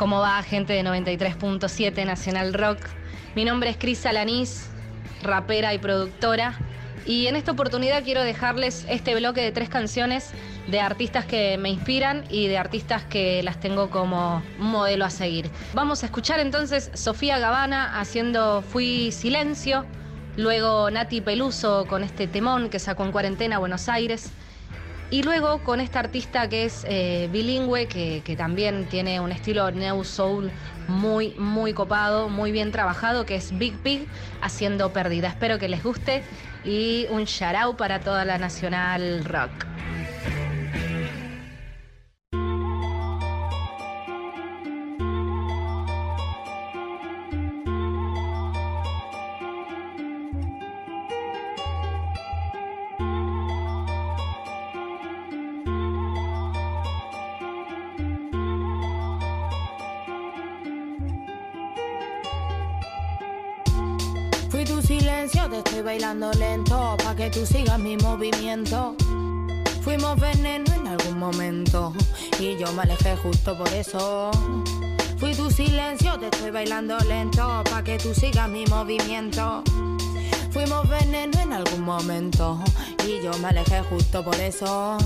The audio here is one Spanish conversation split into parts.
¿Cómo va, gente de 93.7 Nacional Rock? Mi nombre es Cris Alanís, rapera y productora. Y en esta oportunidad quiero dejarles este bloque de tres canciones de artistas que me inspiran y de artistas que las tengo como modelo a seguir. Vamos a escuchar entonces Sofía Gavana haciendo Fui Silencio, luego Nati Peluso con este temón que sacó en cuarentena a Buenos Aires. Y luego con esta artista que es eh, bilingüe, que, que, también tiene un estilo New Soul muy, muy copado, muy bien trabajado, que es Big Pig haciendo Perdida. Espero que les guste y un shout out para toda la Nacional Rock. Fui tu silencio, te estoy bailando lento, pa' que tú sigas mi movimiento. Fuimos veneno en algún momento, y yo me alejé justo por eso. Fui tu silencio, te estoy bailando lento, pa' que tú sigas mi movimiento. Fuimos veneno en algún momento, y yo me alejé justo por eso.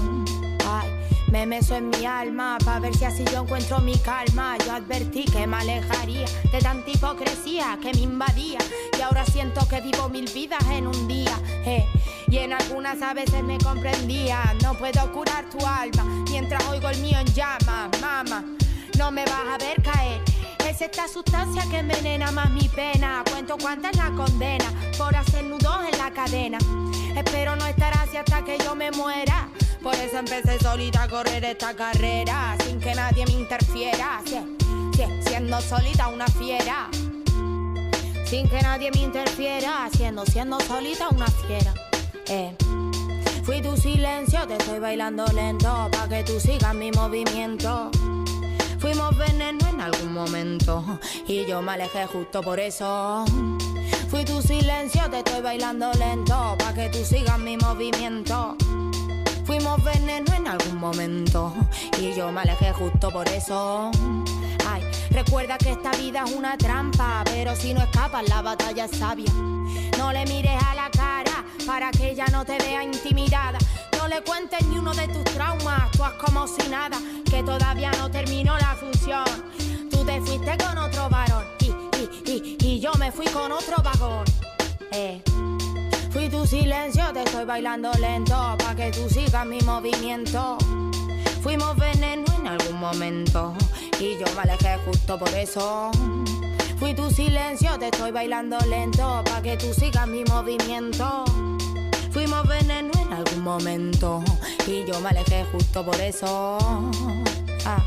Me meso en mi alma para ver si así yo encuentro mi calma. Yo advertí que me alejaría de tanta hipocresía que me invadía. Y ahora siento que vivo mil vidas en un día. Eh. Y en algunas a veces me comprendía. No puedo curar tu alma mientras oigo el mío en llamas. Mama, no me vas a ver caer. Es esta sustancia que envenena más mi pena. Cuento cuánta es la condena por hacer nudos en la cadena. Espero no estar así hasta que yo me muera. Por eso empecé solita a correr esta carrera, sin que nadie me interfiera. Siendo solita una fiera. Sin que nadie me interfiera, siendo, siendo solita una fiera. Eh. Fui tu silencio, te estoy bailando lento, pa' que tú sigas mi movimiento. Fuimos veneno en algún momento, y yo me alejé justo por eso. Fui tu silencio, te estoy bailando lento, pa' que tú sigas mi movimiento. Fuimos veneno en algún momento y yo me alejé justo por eso. Ay, recuerda que esta vida es una trampa, pero si no escapas la batalla es sabia. No le mires a la cara para que ella no te vea intimidada. No le cuentes ni uno de tus traumas, tú haz como si nada, que todavía no terminó la función. Tú te fuiste con otro varón y, y, y, y yo me fui con otro vagón. Eh. Fui tu silencio, te estoy bailando lento, pa' que tú sigas mi movimiento. Fuimos veneno en algún momento, y yo me alejé justo por eso. Fui tu silencio, te estoy bailando lento, pa' que tú sigas mi movimiento. Fuimos veneno en algún momento, y yo me alejé justo por eso. Ah,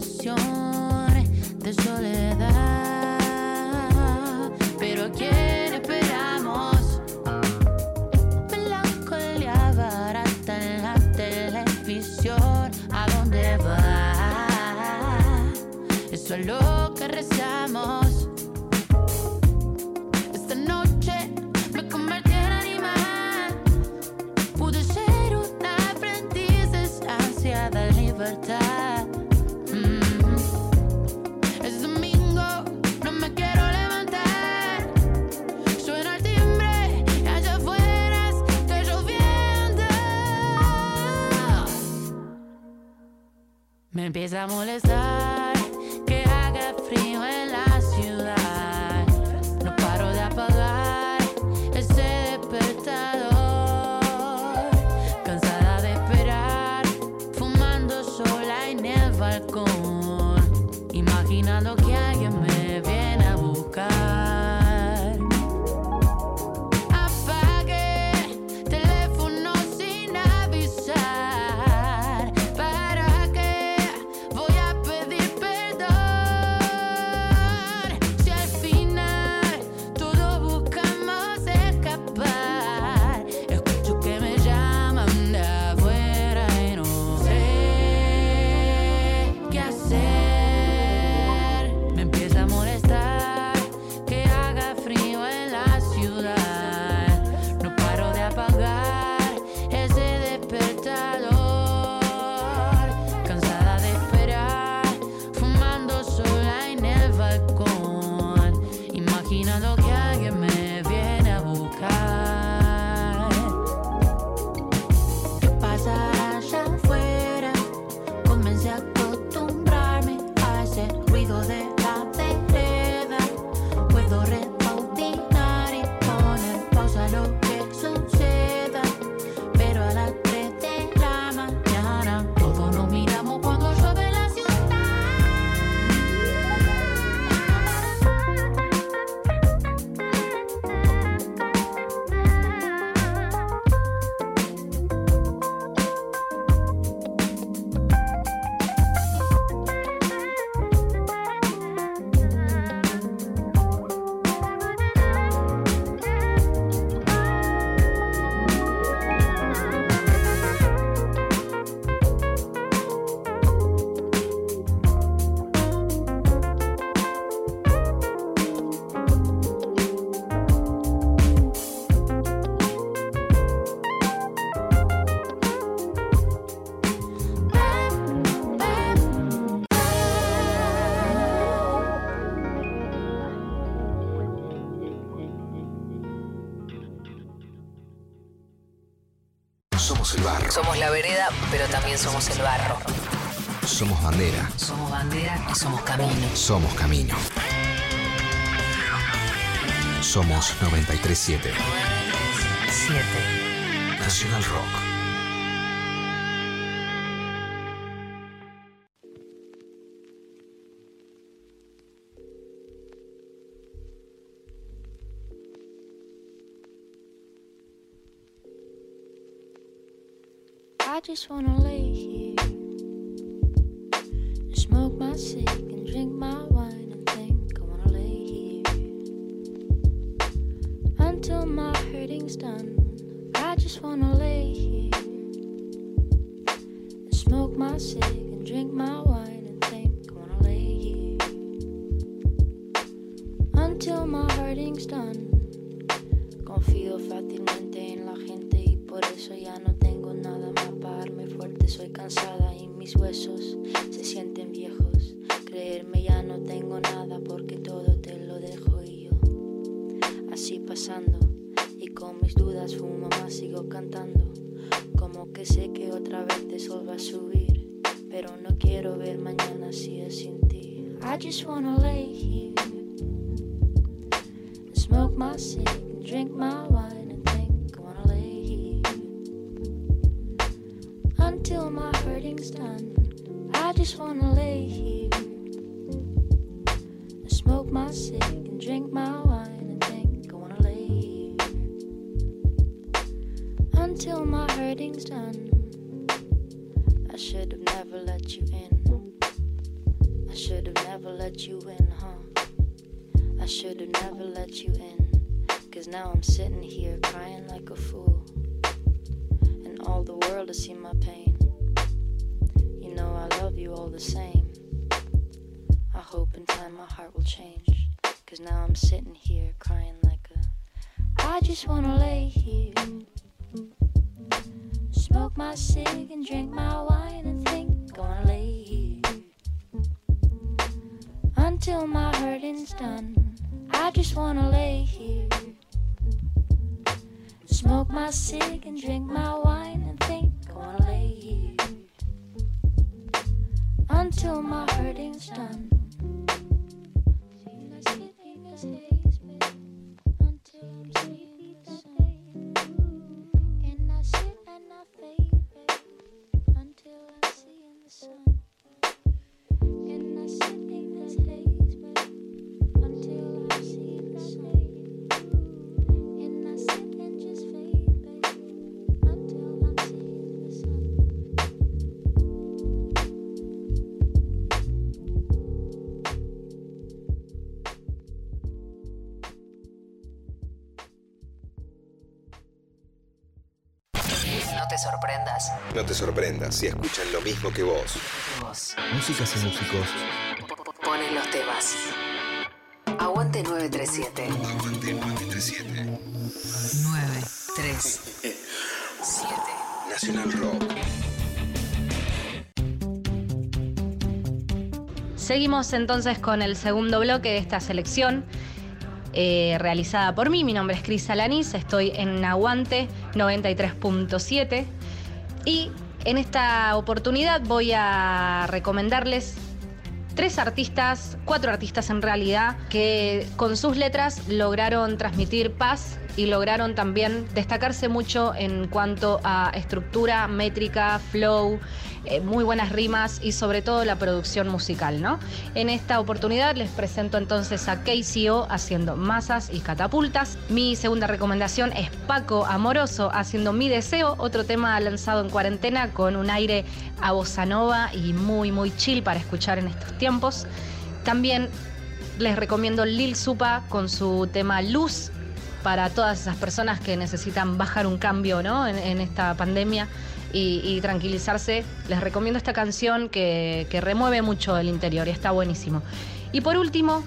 sensación de soledad. Empieza a molestar también somos el barro. Somos bandera. Somos bandera y somos camino. Somos camino. Somos 937 Siete. Nacional Rock. Just wanna lay here and smoke my cig and drink my wine and think I wanna lay here until my hurting's done. I just wanna lay here and smoke my cig and drink my wine and think I wanna lay here until my hurting's done. Confío fácilmente en la gente y por eso ya no tengo fuerte. Soy cansada y mis huesos se sienten viejos. Creerme ya no tengo nada porque todo te lo dejo y yo así pasando. Y con mis dudas fumo más, sigo cantando. Como que sé que otra vez el sol va a subir. Pero no quiero ver mañana si es sin ti. I just wanna lay here smoke my cig drink my wine I just wanna lay here and smoke my cig and drink my wine and think I wanna lay here until my hurting's done. I should have never let you in. I should have never let you in, huh? I should have never let you in. Cause now I'm sitting here crying like a fool. And all the world has seen my pain. The same. sun. No te sorprendas si escuchan lo mismo que vos. Músicas y músicos ponen los temas. Aguante 937. Aguante 937. 937. Nacional Rock. Seguimos entonces con el segundo bloque de esta selección. eh, realizada por mí, mi nombre es Cris Alanis, estoy en Aguante 93.7 y en esta oportunidad voy a recomendarles tres artistas, cuatro artistas en realidad, que con sus letras lograron transmitir paz y lograron también destacarse mucho en cuanto a estructura, métrica, flow, eh, muy buenas rimas y sobre todo la producción musical, ¿no? En esta oportunidad les presento entonces a KCO haciendo masas y catapultas. Mi segunda recomendación es Paco Amoroso haciendo Mi Deseo, otro tema lanzado en cuarentena con un aire a bossa nova y muy muy chill para escuchar en estos tiempos. También les recomiendo Lil Supa con su tema Luz para todas esas personas que necesitan bajar un cambio ¿no? en, esta pandemia y, tranquilizarse. Les recomiendo esta canción que, remueve mucho el interior y está buenísimo. Y por último,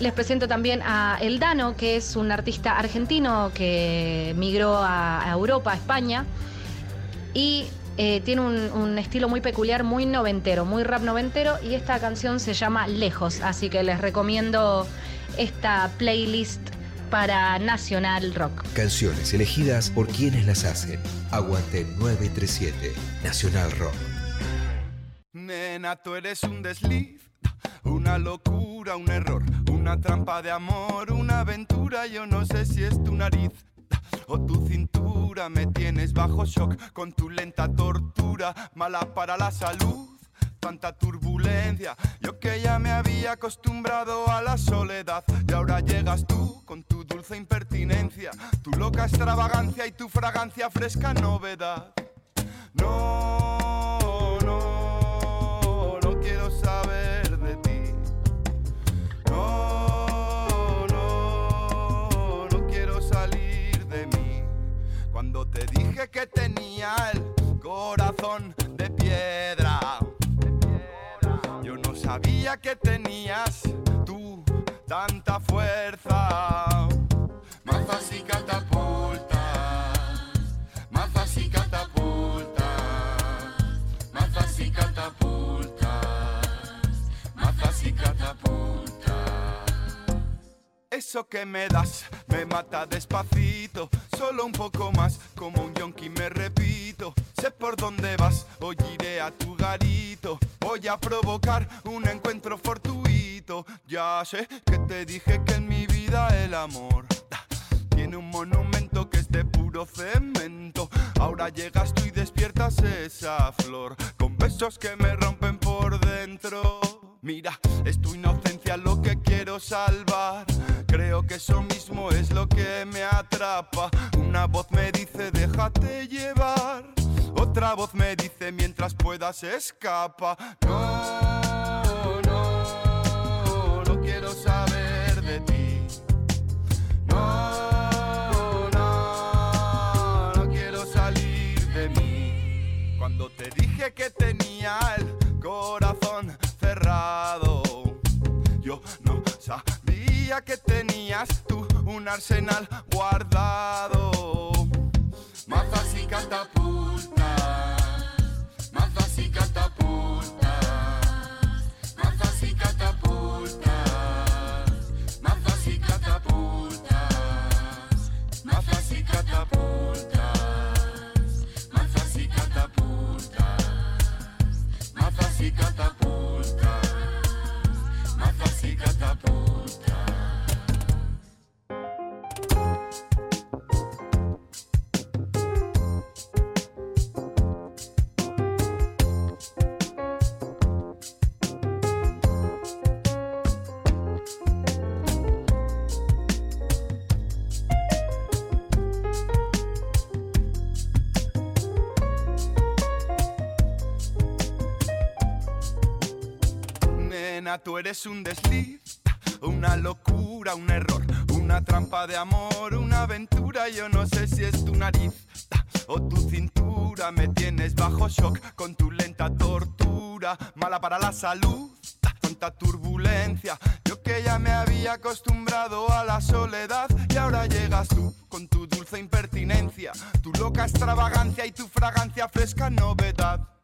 les presento también a Eldano, que es un artista argentino que migró a, Europa, a España, y eh, tiene un estilo muy peculiar, muy noventero, muy rap noventero, y esta canción se llama Lejos, así que les recomiendo esta playlist para Nacional Rock. Canciones elegidas por quienes las hacen. Aguante 937. Nacional Rock. Nena, tú eres un desliz, una locura, un error, una trampa de amor, una aventura. Yo no sé si es tu nariz o tu cintura. Me tienes bajo shock con tu lenta tortura, mala para la salud. Tanta turbulencia, yo que ya me había acostumbrado a la soledad y ahora llegas tú con tu dulce impertinencia, tu loca extravagancia y tu fragancia fresca novedad. No, no, no quiero saber de ti. No, no, no quiero salir de mí. Cuando te dije que tenía el corazón de piedra, sabía que tenías tú tanta fuerza. Mazas y catapultas, mazas y catapultas, Eso que me das me mata despacito, solo un poco más, como un yonki me repito. Sé por dónde vas, hoy iré a tu garito. Voy a provocar un encuentro fortuito. Ya sé que te dije que en mi vida el amor tiene un monumento que es de puro cemento. Ahora llegas tú y despiertas esa flor con besos que me rompen por dentro. Mira, es tu inocencia lo que quiero salvar. Creo que eso mismo es lo que me atrapa. Una voz me dice déjate llevar. Otra voz me dice mientras puedas escapa. No, no, no quiero saber que tenías tú un arsenal guardado. Mazas y catapultas, mazas y catapultas, Tú eres un desliz, una locura, un error, una trampa de amor, una aventura. Yo no sé si es tu nariz o tu cintura. Me tienes bajo shock con tu lenta tortura, mala para la salud. Tanta turbulencia, yo que ya me había acostumbrado a la soledad y ahora llegas tú con tu dulce impertinencia, tu loca extravagancia y tu fragancia fresca novedad.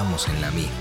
En la misma.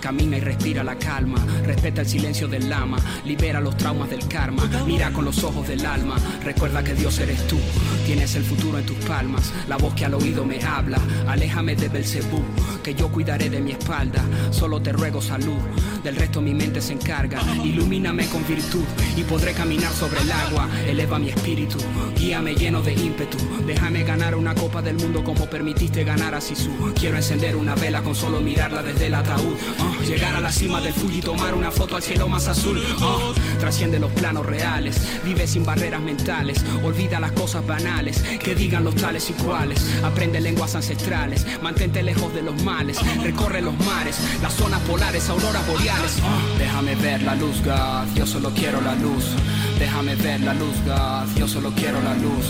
Camina y respira la calma, respeta el silencio del lama, libera los traumas del karma, mira con los ojos del alma, recuerda que Dios eres tú, tienes el futuro en tus palmas, la voz que al oído me habla, aléjame de Belcebú, que yo cuidaré de mi espalda, solo te ruego salud, del resto mi mente se encarga, ilumíname con virtud y podré caminar sobre el agua, eleva mi espíritu, guíame lleno de ímpetu, déjame ganar una copa del mundo como permitiste ganar a Sisu, quiero encender una vela con solo mirarla desde el ataúd, uh, llegar a la cima del Fuji y tomar una foto al cielo más azul, uh, trasciende los planos reales, vive sin barreras mentales, olvida las cosas banales, que digan los tales y cuales, aprende lenguas ancestrales, mantente lejos de los males, recorre los mares, las zonas polares, auroras boreales, uh, déjame ver la luz, God, yo solo quiero la luz, déjame ver la luz, God, yo solo quiero la luz,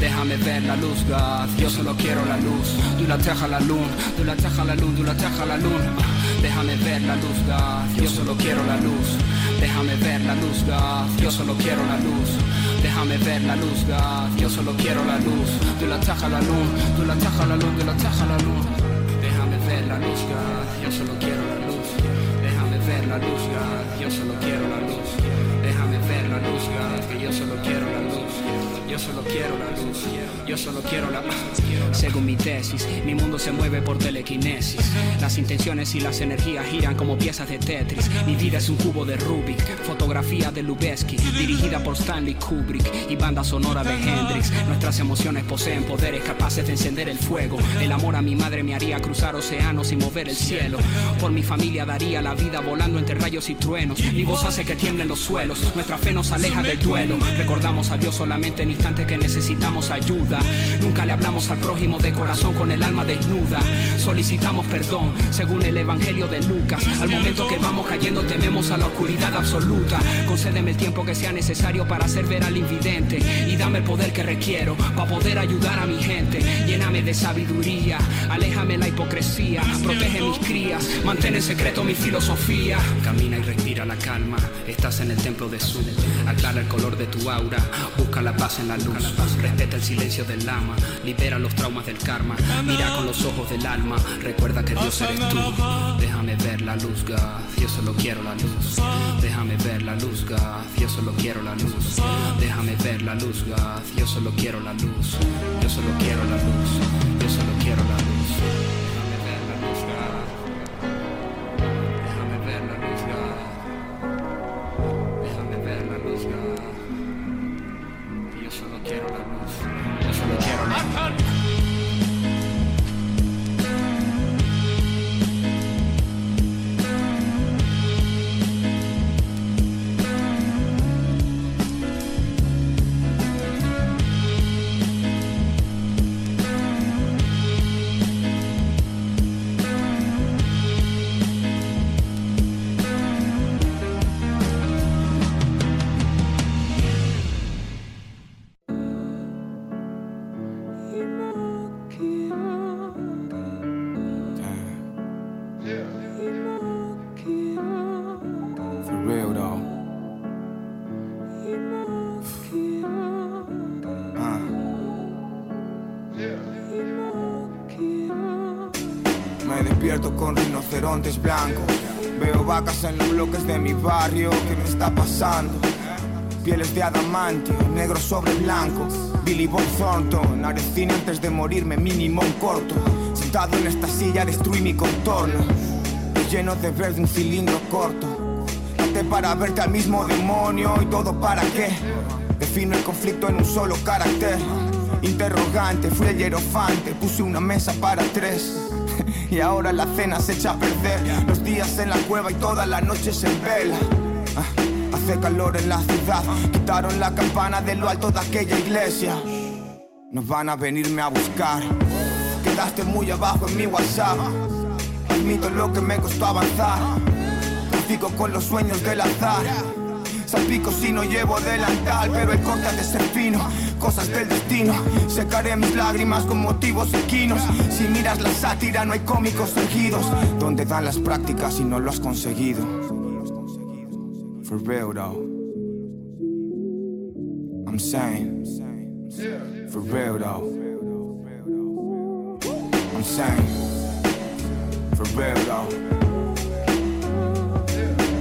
déjame ver la luz, God, yo solo quiero la luz, du la teja la luna, du la teja la luna, du la teja la luna. Déjame ver la luz, God. Yo solo quiero la luz. Déjame ver la luz, God. Yo solo quiero la luz. Déjame ver la luz, God. Yo solo quiero la luz. Tú la taja la luz, tú la taja la luz, tú la taja la luz. Déjame ver la luz, God. Yo solo quiero la luz. Déjame ver la luz, God. Yo solo quiero la luz. Déjame ver la luz, God. Que yo solo quiero la luz. Yo solo quiero la luz. Yo solo quiero la luz. Según mi tesis, mi mundo se mueve por telequinesis. Las intenciones y las energías giran como piezas de Tetris. Mi vida es un cubo de Rubik. Fotografía de Lubeski, dirigida por Stanley Kubrick y banda sonora de Hendrix. Nuestras emociones poseen poderes capaces de encender el fuego. El amor a mi madre me haría cruzar océanos y mover el cielo. Por mi familia daría la vida volando entre rayos y truenos. Mi voz hace que tiemblen los suelos. Nuestra fe nos aleja del duelo. Recordamos a Dios solamente en instantes que necesitamos ayuda. Nunca le hablamos al prójimo de corazón con el alma desnuda. Solicitamos perdón según el Evangelio de Lucas. Al momento que vamos cayendo tememos a la oscuridad absoluta. Concédeme el tiempo que sea necesario para hacer ver al invidente y dame el poder que requiero para poder ayudar a mi gente. Lléname de sabiduría, aléjame la hipocresía, protege mis crías, mantén en secreto mi filosofía. Camina y respira la calma, estás en el templo de Su. Aclara el color de tu aura, busca la paz en la respeta el silencio del lama, libera los traumas del karma, mira con los ojos del alma, recuerda que Dios eres tú. Déjame ver la luz, God, yo solo quiero la luz. Déjame ver la luz, God, yo solo quiero la luz. Déjame ver la luz, God, yo solo quiero la luz. Yo solo quiero la luz, Veo vacas en los bloques de mi barrio. ¿Qué me está pasando? Pieles de adamantio, negro sobre blanco. Billy Bob Thornton, Arecina antes de morirme, mínimo un corto. Sentado en esta silla destruí mi contorno. Lleno de verde un cilindro corto. Para verte al mismo demonio y todo para qué. Defino el conflicto en un solo carácter. Interrogante, fui el hierofante, puse una mesa para tres. Y ahora la cena se echa a perder. Los días en la cueva y todas las noches en vela. Ah, Hace calor en la ciudad. Quitaron la campana de lo alto de aquella iglesia. Nos van a venirme a buscar. Quedaste muy abajo en mi WhatsApp. Admito lo que me costó avanzar. Trafico con los sueños del azar. Salpico si no llevo delantal, pero el corte de ser fino. Cosas del destino. Secaré mis lágrimas con motivos equinos. Si miras la sátira, no hay cómicos fingidos. Donde dan las prácticas y no lo has conseguido. For real though. I'm saying. For real though. I'm saying. For real though.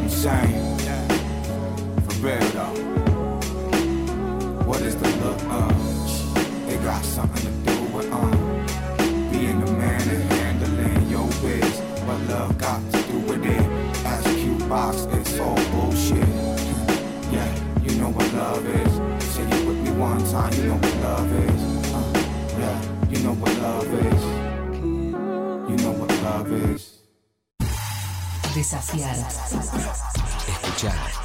I'm saying. For real though. What is the look of? They got something to do with um being a man and handling your biz. What love got to do with it? Ask Q box, it's all bullshit. Yeah, you know what love is. Say it with me one time, you know what love is. Uh, yeah, you know what love is. You know what love is. Desafiar. Escuchar.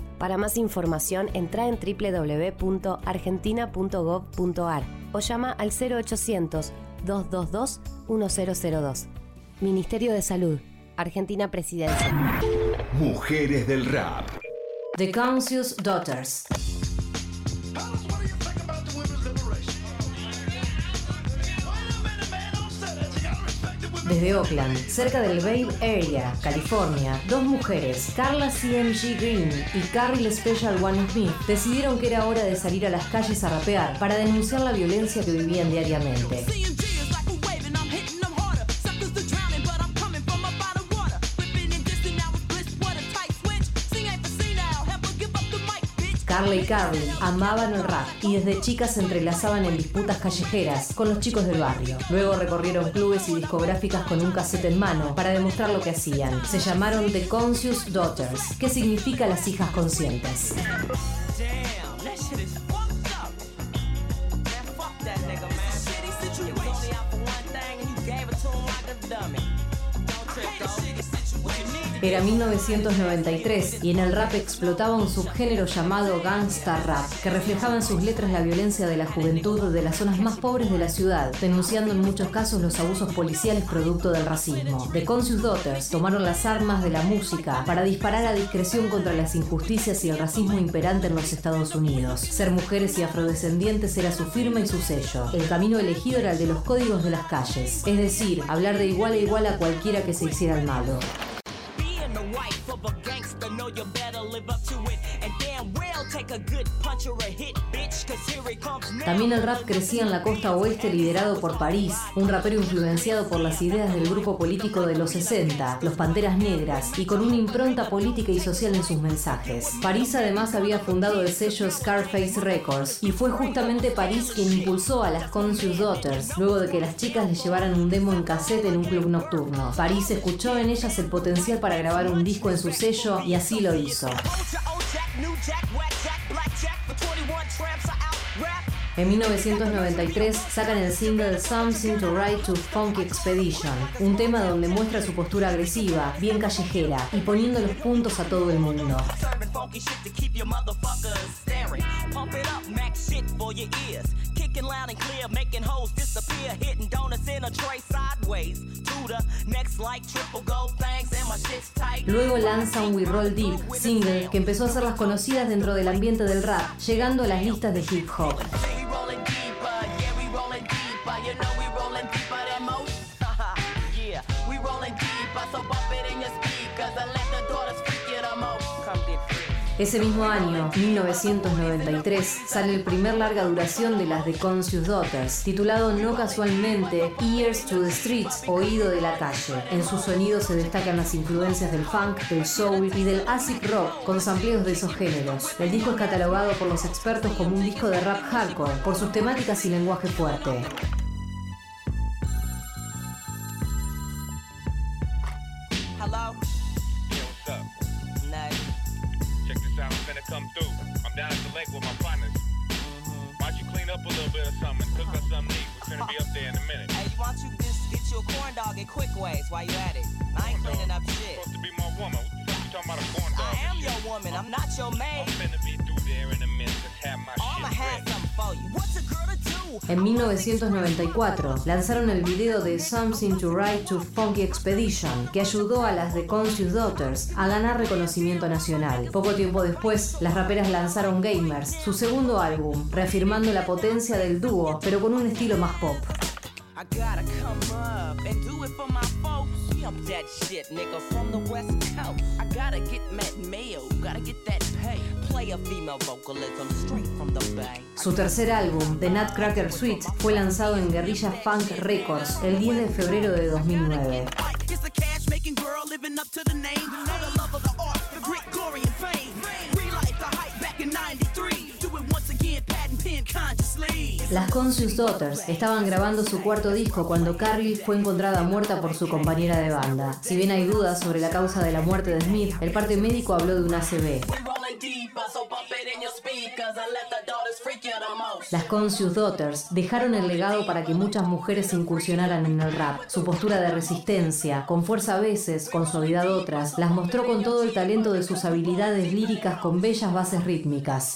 Para más información, entra en www.argentina.gov.ar o llama al 0800 222 1002. Ministerio de Salud, Argentina Presidencia. Mujeres del Rap. The Conscious Daughters. Desde Oakland, cerca del Bay Area, California, dos mujeres, Carla CMG Green y Carrie Special One Smith, decidieron que era hora de salir a las calles a rapear para denunciar la violencia que vivían diariamente. Carla y Carly amaban el rap y desde chicas se entrelazaban en disputas callejeras con los chicos del barrio. Luego recorrieron clubes y discográficas con un cassette en mano para demostrar lo que hacían. Se llamaron The Conscious Daughters, que significa las hijas conscientes. Era 1993 y en el rap explotaba un subgénero llamado gangsta rap, que reflejaba en sus letras la violencia de la juventud de las zonas más pobres de la ciudad, denunciando en muchos casos los abusos policiales producto del racismo. The Conscious Daughters tomaron las armas de la música para disparar a discreción contra las injusticias y el racismo imperante en los Estados Unidos. Ser mujeres y afrodescendientes era su firma y su sello. El camino elegido era el de los códigos de las calles, es decir, hablar de igual a igual a cualquiera que se hiciera el malo. También el rap crecía en la costa oeste liderado por París, un rapero influenciado por las ideas del grupo político de los 60, los Panteras Negras, y con una impronta política y social en sus mensajes. París además había fundado el sello Scarface Records, y fue justamente París quien impulsó a las Conscious Daughters, luego de que las chicas le llevaran un demo en cassette en un club nocturno. París escuchó en ellas el potencial para grabar un disco en su sello y así lo hizo. En 1993 sacan el single Something to Ride to Funky Expedition, un tema donde muestra su postura agresiva, bien callejera y poniendo los puntos a todo el mundo. Luego lanza un We Roll Deep, single que empezó a hacerlas conocidas dentro del ambiente del rap, llegando a las listas de hip hop. rolling deeper. Ese mismo año, 1993, sale el primer larga duración de las The Conscious Daughters, titulado no casualmente Ears to the Streets, Oído de la Calle. En su sonido se destacan las influencias del funk, del soul y del acid rock, con sampleos de esos géneros. El disco es catalogado por los expertos como un disco de rap hardcore, por sus temáticas y lenguaje fuerte. Something and cook us something to eat? We're gonna be up there in a minute. Hey, why don't you just get you a corn dog in quick ways while you at it? I ain't cleaning up shit. You're supposed to be my woman. What the fuck you talking about a corn dog? I am your woman. I'm not your maid. I'm finna be through there in a minute. En 1994 lanzaron el video de Something to Ride to Funky Expedition, que ayudó a las The Conscious Daughters a ganar reconocimiento nacional. Poco tiempo después, las raperas lanzaron Gamers, su segundo álbum, reafirmando la potencia del dúo, pero con un estilo más pop. Su tercer álbum, The Nutcracker Suite, fue lanzado en Guerrilla Funk Records el 10 de febrero de 2009. Las Conscious Daughters estaban grabando su cuarto disco cuando Carly fue encontrada muerta por su compañera de banda. Si bien hay dudas sobre la causa de la muerte de Smith, el parte médico habló de un ACV. Las Conscious Daughters dejaron el legado para que muchas mujeres incursionaran en el rap. Su postura de resistencia, con fuerza a veces, con suavidad otras, las mostró con todo el talento de sus habilidades líricas con bellas bases rítmicas.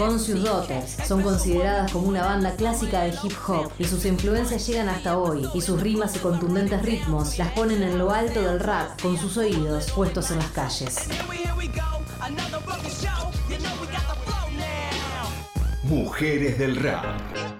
Conscious Daughters son consideradas como una banda clásica de hip hop y sus influencias llegan hasta hoy y sus rimas y contundentes ritmos las ponen en lo alto del rap con sus oídos puestos en las calles. Mujeres del rap.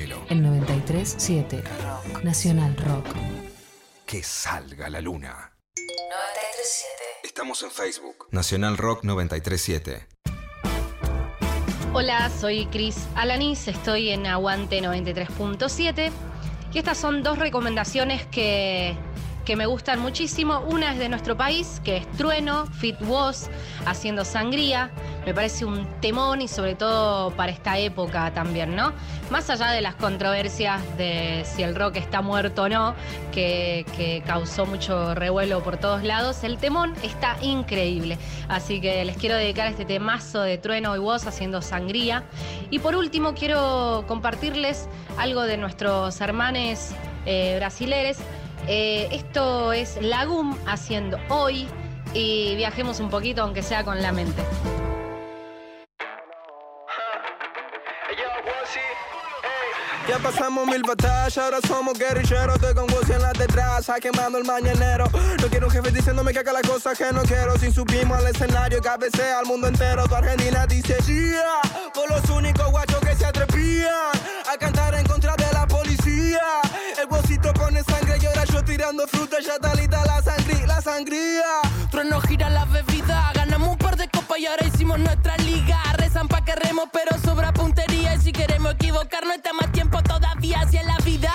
El 93.7 Rock. Nacional Rock. Que salga la luna. 93.7. Estamos en Facebook. Nacional Rock 937. Hola, soy Cris Alanis, estoy en Aguante 93.7 y estas son dos recomendaciones que, que me gustan muchísimo. Una es de nuestro país, que es Trueno, Fit Was, haciendo sangría. Me parece un temón y sobre todo para esta época también, ¿no? Más allá de las controversias de si el rock está muerto o no, que, causó mucho revuelo por todos lados, el temón está increíble. Así que les quiero dedicar este temazo de Trueno y Voz haciendo sangría. Y por último quiero compartirles algo de nuestros hermanes eh, brasileres. Eh, esto es Lagum haciendo hoy y viajemos un poquito, aunque sea con la mente. Ya pasamos mil batallas, ahora somos guerrilleros. Estoy con Wozy en la detrás, quemando el mañanero. No quiero un jefe diciéndome que haga las cosas que no quiero. Sin subimos al escenario, cabecea al mundo entero. Tu Argentina dice yeah, por los únicos guachos que se atrevían a cantar en contra de la policía. El bolsito pone sangre y ahora yo tirando fruta, ya está lista la sangría, la sangría. Trueno gira la par de y ahora hicimos nuestra liga. Rezan pa' que remos, pero sobra puntería. Y si queremos equivocarnos, está más tiempo todavía hacia la vida.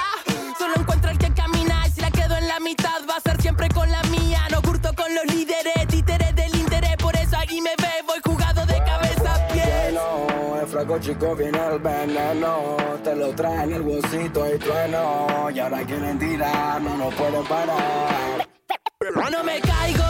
Solo encuentro el que camina y si la quedo en la mitad va a ser siempre con la mía. No curto con los líderes, títeres del interés, por eso aquí me ve, voy jugado de cabeza a pies. No, el flaco chico viene el veneno. Te lo traen el bolsito y trueno. Y ahora quieren tirar, no nos pueden parar. No me caigo,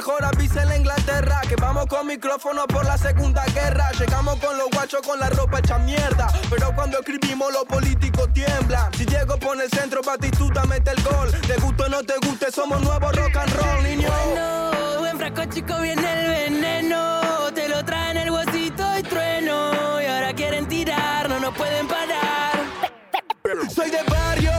mejor avisa en la Inglaterra que vamos con micrófono por la segunda guerra. Llegamos con los guachos con la ropa hecha mierda. Pero cuando escribimos, los políticos tiemblan. Si Diego pone el centro, Batistuta mete el gol. Te guste o no te guste, somos nuevos rock and roll, niño. Bueno, buen frasco chico viene el veneno. Te lo traen el huesito y trueno. Y ahora quieren tirar, no nos pueden parar. Soy de barrio,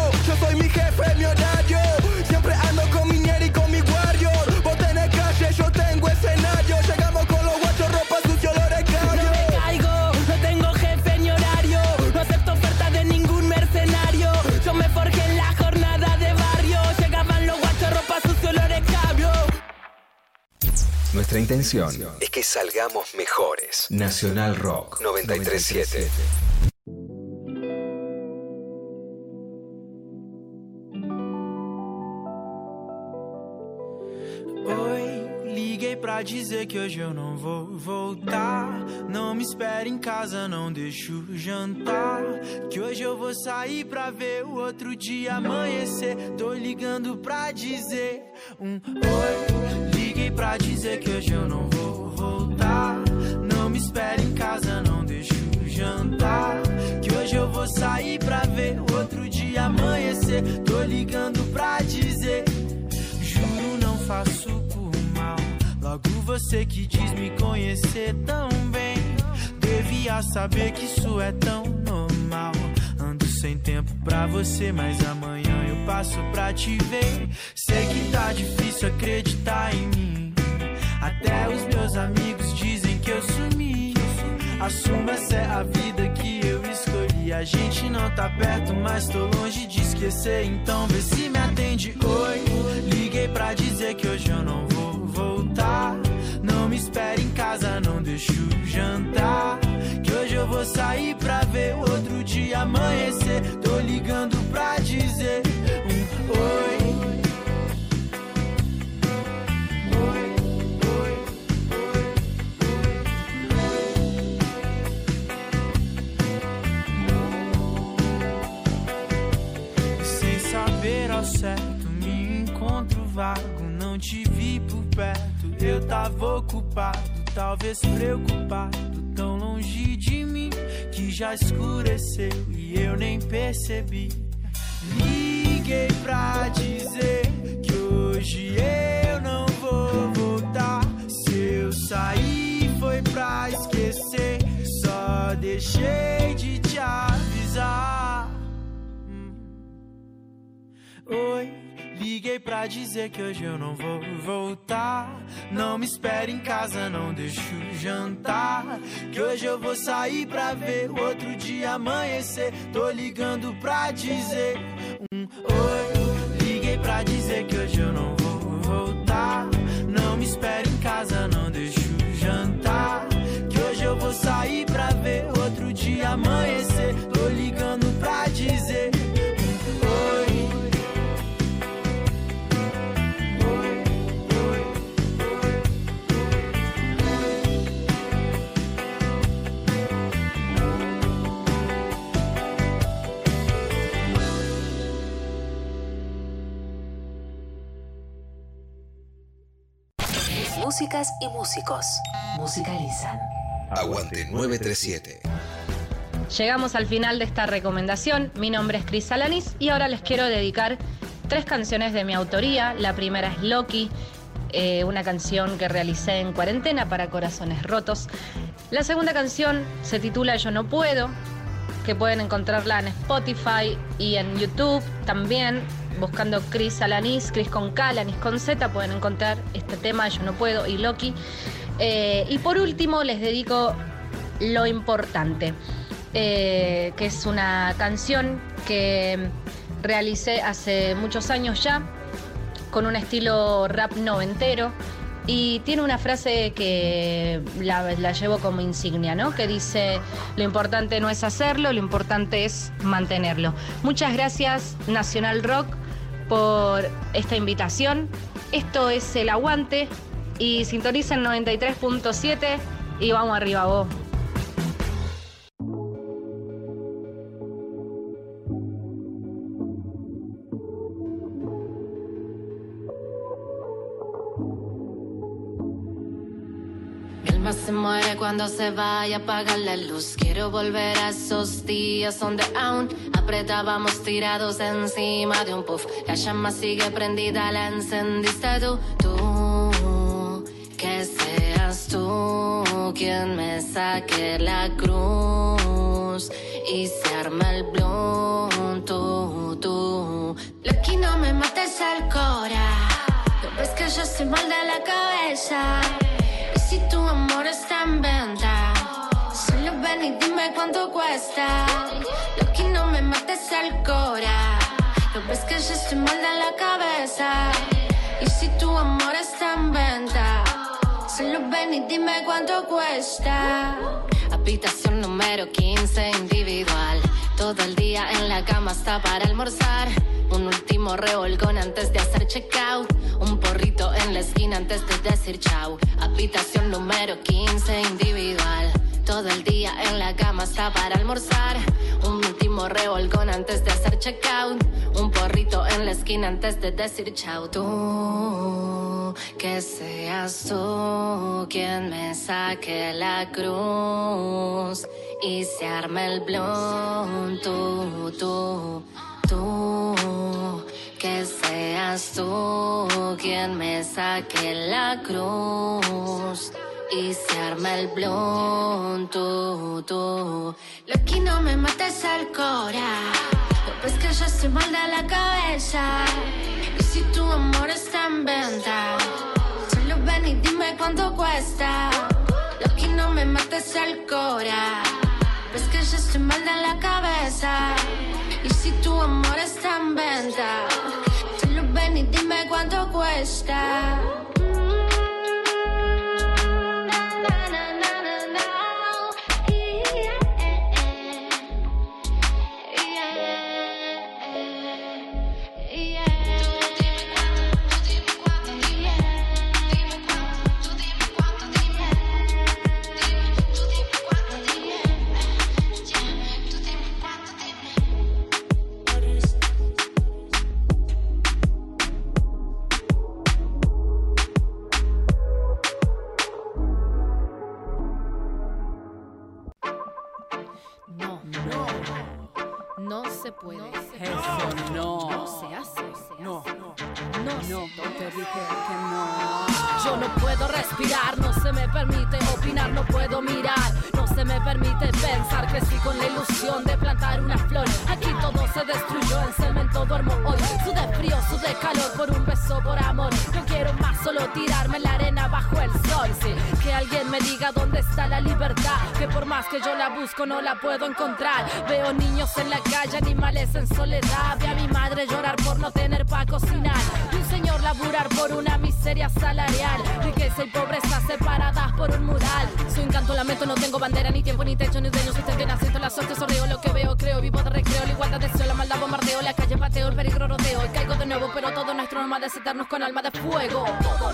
Nuestra intención es que salgamos mejores. Nacional Rock 937. Oi, liguei pra dizer que hoje eu não vou voltar. Não me espere em casa, não deixo jantar. Que hoje eu vou sair pra ver o outro dia amanhecer. Tô ligando pra dizer um oi. Pra dizer que hoje eu não vou voltar. Não me espere em casa, não deixo jantar. Que hoje eu vou sair pra ver outro dia amanhecer. Tô ligando pra dizer, juro, não faço por mal. Logo você que diz me conhecer tão bem. Devia saber que isso é tão normal. Ando sem tempo pra você, mas amanhã eu passo pra te ver. Sei que tá difícil acreditar em mim. Até os meus amigos dizem que eu sumi. Assumo essa é a vida que eu escolhi. A gente não tá perto, mas tô longe de esquecer. Então vê se me atende. Oi, liguei pra dizer que hoje eu não vou voltar. Não me espere em casa, não deixo jantar. Que hoje eu vou sair pra ver outro dia amanhecer. Tô ligando pra dizer ao certo, me encontro vago. Não te vi por perto, eu tava ocupado, talvez preocupado. Tão longe de mim que já escureceu e eu nem percebi. Liguei pra dizer que hoje eu não vou voltar. Se eu sair foi pra esquecer, só deixei Oi, liguei pra dizer que hoje eu não vou voltar. Não me espere em casa, não deixo jantar. Que hoje eu vou sair pra ver outro dia amanhecer. Tô ligando pra dizer um oi. Liguei pra dizer que hoje eu não vou voltar. Não me espere em casa, não deixo jantar. Que hoje eu vou sair pra ver outro dia amanhecer. Músicas y músicos musicalizan. Aguante 937. Llegamos al final de esta recomendación. Mi nombre es Cris Alanis y ahora les quiero dedicar tres canciones de mi autoría. La primera es Loki, eh, una canción que realicé en cuarentena para Corazones Rotos. La segunda canción se titula Yo no puedo, que pueden encontrarla en Spotify y en YouTube también. Buscando Chris Alanis, Chris con K, Alanis con Z, pueden encontrar este tema Yo no puedo y Loki. Eh, y por último les dedico Lo importante, eh, que es una canción que realicé hace muchos años ya, con un estilo rap noventero. Y tiene una frase que la, llevo como insignia, ¿no? Que dice, lo importante no es hacerlo, lo importante es mantenerlo. Muchas gracias Nacional Rock por esta invitación. Esto es El Aguante y sintonicen 93.7 y vamos arriba vos. Se muere cuando se vaya a apagar la luz. Quiero volver a esos días donde aún apretábamos tirados encima de un puff. La llama sigue prendida, la encendiste tú. Tú, que seas tú quien me saque la cruz y se arma el blunt. Tú, tú. No me mates al cora. No ves que yo soy mal de la cabeza. Si tu amor está en venta, solo ven y dime cuánto cuesta. Loki, no me mates al cora. No ves que yo estoy mal de la cabeza. Y si tu amor está en venta, solo ven y dime cuánto cuesta. Habitación número 15, individual. Todo el día en la cama hasta para almorzar. Un último revolcón antes de hacer checkout. Un porrito en la esquina antes de decir chau. Habitación número 15, individual. Todo el día en la cama hasta para almorzar. Un último revolcón antes de hacer checkout. Un porrito en la esquina antes de decir chau. Tú tú, que seas tú quien me saque la cruz y se arme el blon, tú, tú, tú, que seas tú quien me saque la cruz y se arma el blon, tú, tú. Que no me mates al cora, pues que yo estoy mal de la cabeza. Y si tu amor está en venta, solo ven y dime cuánto cuesta. Lo que no me mates al cora, pues que yo estoy mal de la cabeza. Y si tu amor está en venta, solo ven y dime cuánto cuesta. No,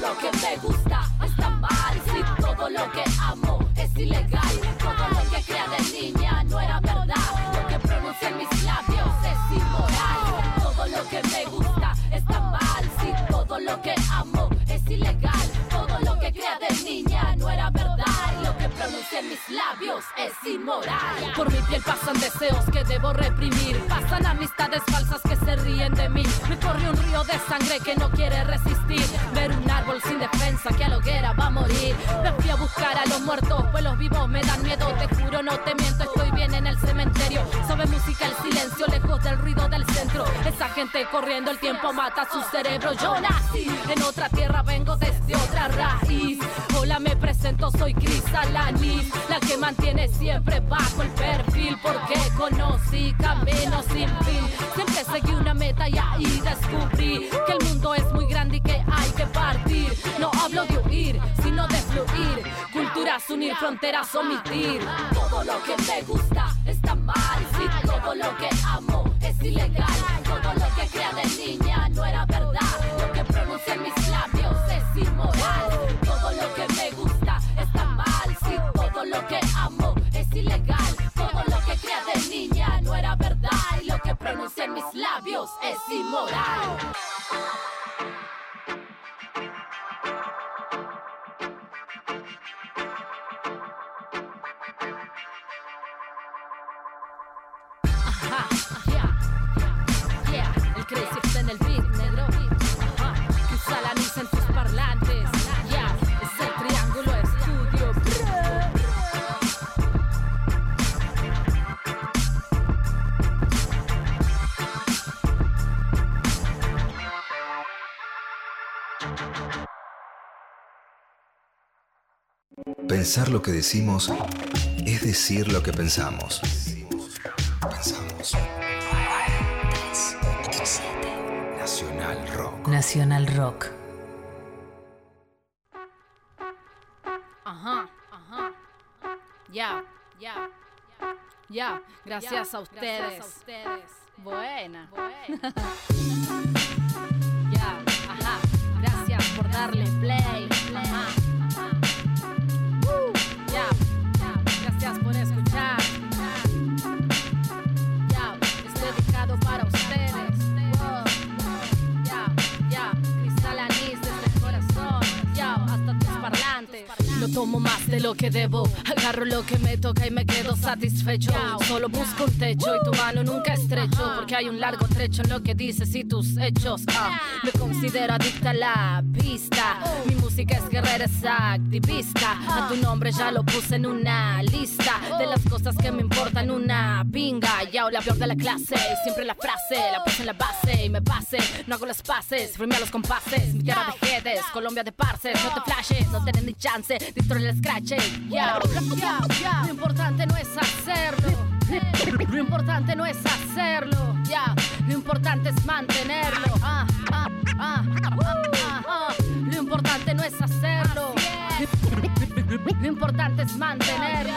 lo que me gusta está mal. Si todo lo que amo es ilegal. Es inmoral. Por mi piel pasan deseos que debo reprimir. Pasan amistades falsas que se ríen de mí. Me corre un río de sangre que no quiere resistir. Ver un árbol sin defensa que a la hoguera va a morir. Me fui a buscar a los muertos, pues los vivos me dan miedo. Te juro, no te miento, estoy bien en el cementerio. Sabe música el silencio, lejos del ruido del centro. Esa gente corriendo, el tiempo mata su cerebro. Yo nací en otra tierra, vengo desde otra raíz. Hola, me presento, soy Cris Alanis, la que mantiene siempre bajo el perfil. Porque conocí caminos sin fin. Siempre seguí una meta y ahí descubrí que el mundo es muy grande y que hay que partir. No hablo de huir, sino de fluir. Culturas unir, fronteras omitir. Todo lo que me gusta está mal. Si todo lo que amo es ilegal. Mis labios es inmoral. Pensar lo que decimos es decir lo que pensamos. Pensamos. Nacional Rock. Nacional Rock. Ajá, ajá. Ya, ya. Ya, gracias a ustedes. Buena. ya, ajá. Gracias por darle play. Más de lo que debo. Agarro lo que me toca y me quedo satisfecho. Solo busco un techo y tu mano nunca estrecho. Porque hay un largo trecho en lo que dices y tus hechos. Ah, me considero adicta a la pista. Mi música es guerrera, es activista. A tu nombre ya lo puse en una lista cosas que me importan. Una pinga. Ya la peor de la clase. Siempre la frase, la puse en la base y me pase. No hago las pases, firme a los compases. Mi tierra de jedes, Colombia de parces. No te flashes, no tenés ni chance. Destruir el scratch. Ya, ya, ya. Lo importante no es hacerlo. Lo importante no es hacerlo, ya. Lo importante es mantenerlo. Ah, ah, ah, ah, ah, ah. Lo importante no es hacerlo. Lo importante es mantenerlo.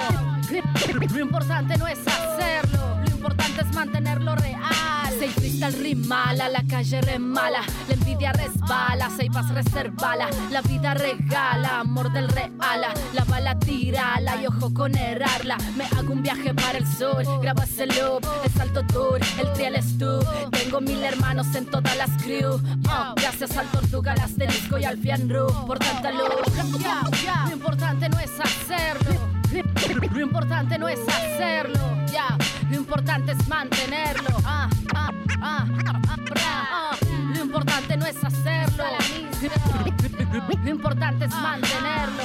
Lo importante no es hacerlo. Lo importante es mantenerlo real. Seis freestyle rimala, la calle remala, la envidia resbala, Seipas reservala, la vida regala, amor del reala, la bala tirala y ojo con errarla. Me hago un viaje para el sur, grabo ese loop, el salto tour, el trial es tú. Tengo mil hermanos en todas las crew. Ah, gracias al tortuga, al asterisco y al fianru por tanta luz. Lo importante no es hacerlo. Lo importante no es hacerlo, ya. Lo importante es mantenerlo. Ah, ah, ah. Lo importante no es hacerlo. Lo importante es mantenerlo.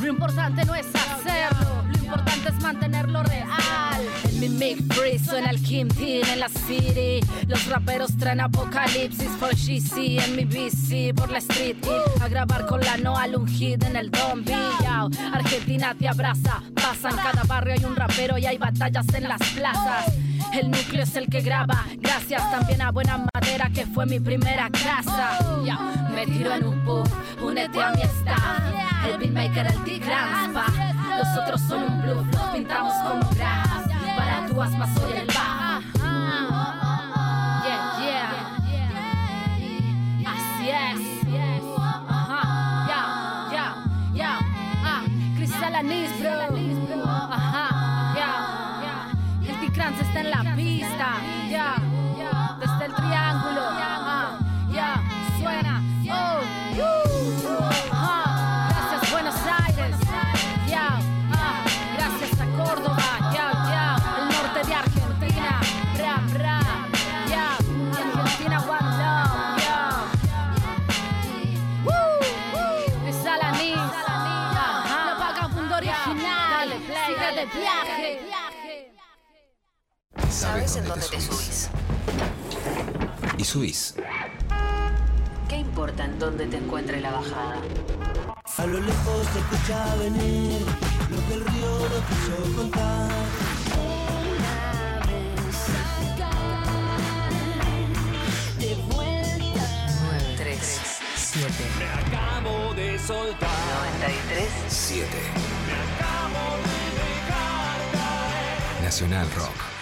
Lo importante no es hacerlo. Lo importante es mantenerlo real. Mi mic free suena el Kim en la city. Los raperos traen apocalipsis for GC en mi bici por la street. A grabar con la Noa un hit en el Don Yao. Argentina te abraza. Pasa en cada barrio hay un rapero y hay batallas en las plazas. El núcleo es el que graba. Gracias también a Buena Madera que fue mi primera casa. Ya, me tiro en un pub, únete a mi staff. El beatmaker, el Spa. Los otros son un bluff, los pintamos como grass. Para tu asma soy el bajo. ¿Sabes en dónde te subís? Y subís. ¿Qué importa en dónde te encuentre la bajada? A lo lejos se escucha venir lo que el río no quiso contar. De vuelta. 9, 3, 7. Me acabo de soltar. 93. 7. Me acabo de dejar caer. Nacional Rock.